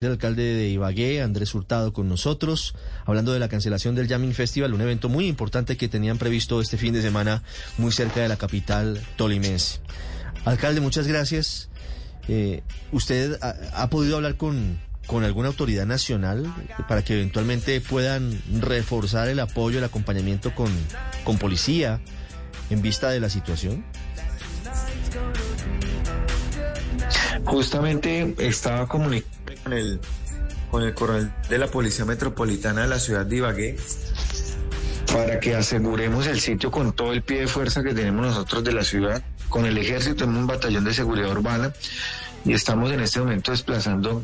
el alcalde de Ibagué, Andrés Hurtado, con nosotros, hablando de la cancelación del Jamming Festival, un evento muy importante que tenían previsto este fin de semana muy cerca de la capital tolimense. Alcalde, muchas gracias. Eh, ¿Usted ha, ha, podido hablar con, con alguna autoridad nacional para que eventualmente puedan reforzar el apoyo, el acompañamiento con, con policía en vista de la situación? Justamente estaba comunicando con el, con el coronel de la Policía Metropolitana de la ciudad de Ibagué para que aseguremos el sitio con todo el pie de fuerza que tenemos nosotros de la ciudad. Con el ejército en un batallón de seguridad urbana y estamos en este momento desplazando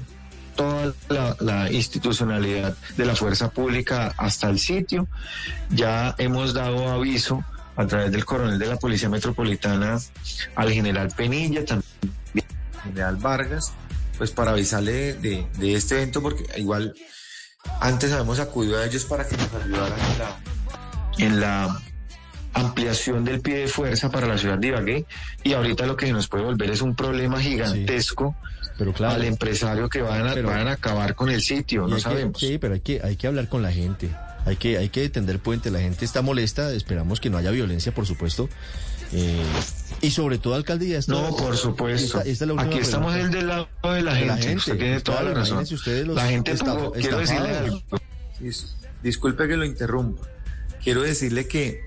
toda la, la, institucionalidad de la fuerza pública hasta el sitio. Ya hemos dado aviso a través del coronel de la Policía Metropolitana al general Penilla, también al general Vargas, pues para avisarle de, de, este evento, porque igual antes habíamos acudido a ellos para que nos ayudaran en la, en la ampliación del pie de fuerza para la ciudad de Ibagué y ahorita lo que nos puede volver es un problema gigantesco sí, pero claro, al empresario que van a, pero, van a acabar con el sitio, no sabemos. Que, sí, pero hay que, hay que hablar con la gente. Hay que, hay que tender puente, la gente está molesta, esperamos que no haya violencia, por supuesto. Eh, y sobre todo, alcaldía. Esta, no, por supuesto. Esta, esta es Aquí estamos el del lado de la, de gente. la gente. Usted tiene toda la razón. Los la gente estaf, tuvo, quiero decirle algo. Disculpe que lo interrumpa. Quiero decirle que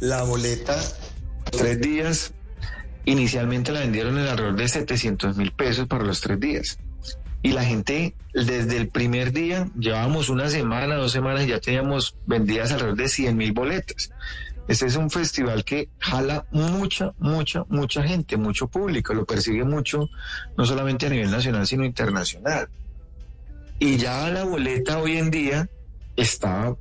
la boleta, tres días, inicialmente la vendieron en alrededor de 700 mil pesos para los tres días. Y la gente, desde el primer día, llevábamos una semana, dos semanas y ya teníamos vendidas alrededor de 100 mil boletas. Este es un festival que jala mucha, mucha, mucha gente, mucho público, lo persigue mucho, no solamente a nivel nacional, sino internacional. Y ya la boleta hoy en día está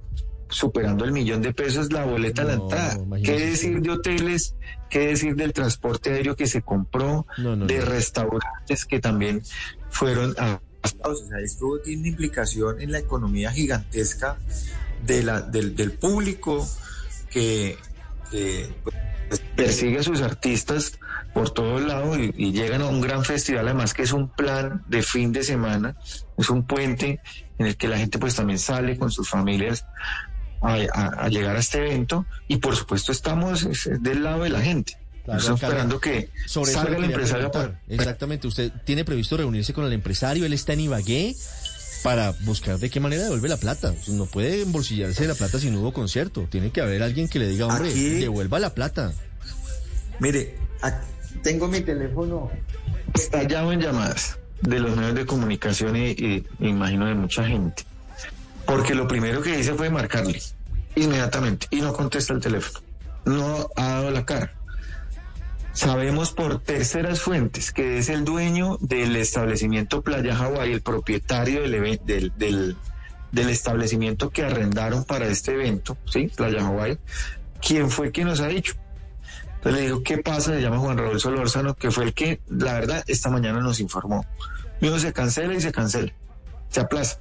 superando el millón de pesos la boleta no, a la entrada. ¿Qué decir de hoteles? ¿Qué decir del transporte aéreo que se compró? No, no, de restaurantes que también fueron a... O sea, esto tiene una implicación en la economía gigantesca de la, del, del público que, que pues, persigue a sus artistas por todos lados y, y, llegan a un gran festival, además que es un plan de fin de semana, es un puente en el que la gente pues también sale con sus familias a, a, a llegar a este evento y por supuesto estamos del lado de la gente. Claro, Estamos esperando que sobre salga el empresario. Para... Exactamente, usted tiene previsto reunirse con el empresario, él está en Ibagué para buscar de qué manera devuelve la plata. No puede embolsillarse la plata si no hubo concierto. Tiene que haber alguien que le diga, hombre, Aquí... devuelva la plata. Mire, tengo mi teléfono estallado en llamadas de los medios de comunicación y, y, y imagino de mucha gente. Porque lo primero que hice fue marcarle inmediatamente y no contesta el teléfono. No ha dado la cara. Sabemos por terceras fuentes que es el dueño del establecimiento Playa Hawaii, el propietario del, del, del, establecimiento que arrendaron para este evento, ¿sí? Playa Hawaii, quien fue quien nos ha dicho. Entonces le digo, ¿qué pasa? Se llama Juan Raúl Solórzano, que fue el que, la verdad, esta mañana nos informó. Uno se cancela y se cancela, se aplaza.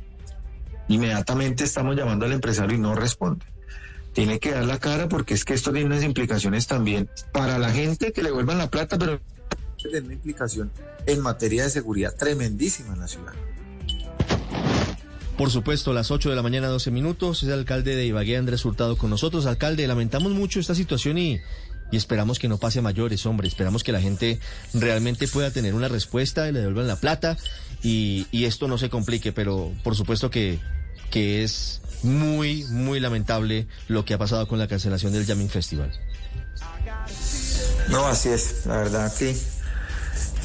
Inmediatamente estamos llamando al empresario y no responde tiene que dar la cara porque es que esto tiene unas implicaciones también para la gente que le vuelvan la plata, pero tiene una implicación en materia de seguridad tremendísima en la ciudad. Por supuesto, las 8 de la mañana, 12 minutos, es el alcalde de Ibagué, Andrés Hurtado, con nosotros. Alcalde, lamentamos mucho esta situación y, y esperamos que no pase mayores, hombre. Esperamos que la gente realmente pueda tener una respuesta y le devuelvan la plata y, y esto no se complique, pero por supuesto que, que es muy, muy lamentable lo que ha pasado con la cancelación del Jamming Festival. No, así es. La verdad que,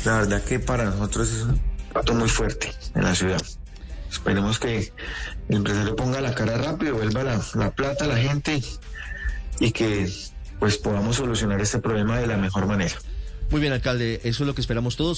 la verdad que para nosotros es un dato muy fuerte en la ciudad. Esperemos que el empresario ponga la cara rápido, vuelva la, la plata a la gente y que pues podamos solucionar este problema de la mejor manera. Muy bien, alcalde, eso es lo que esperamos todos.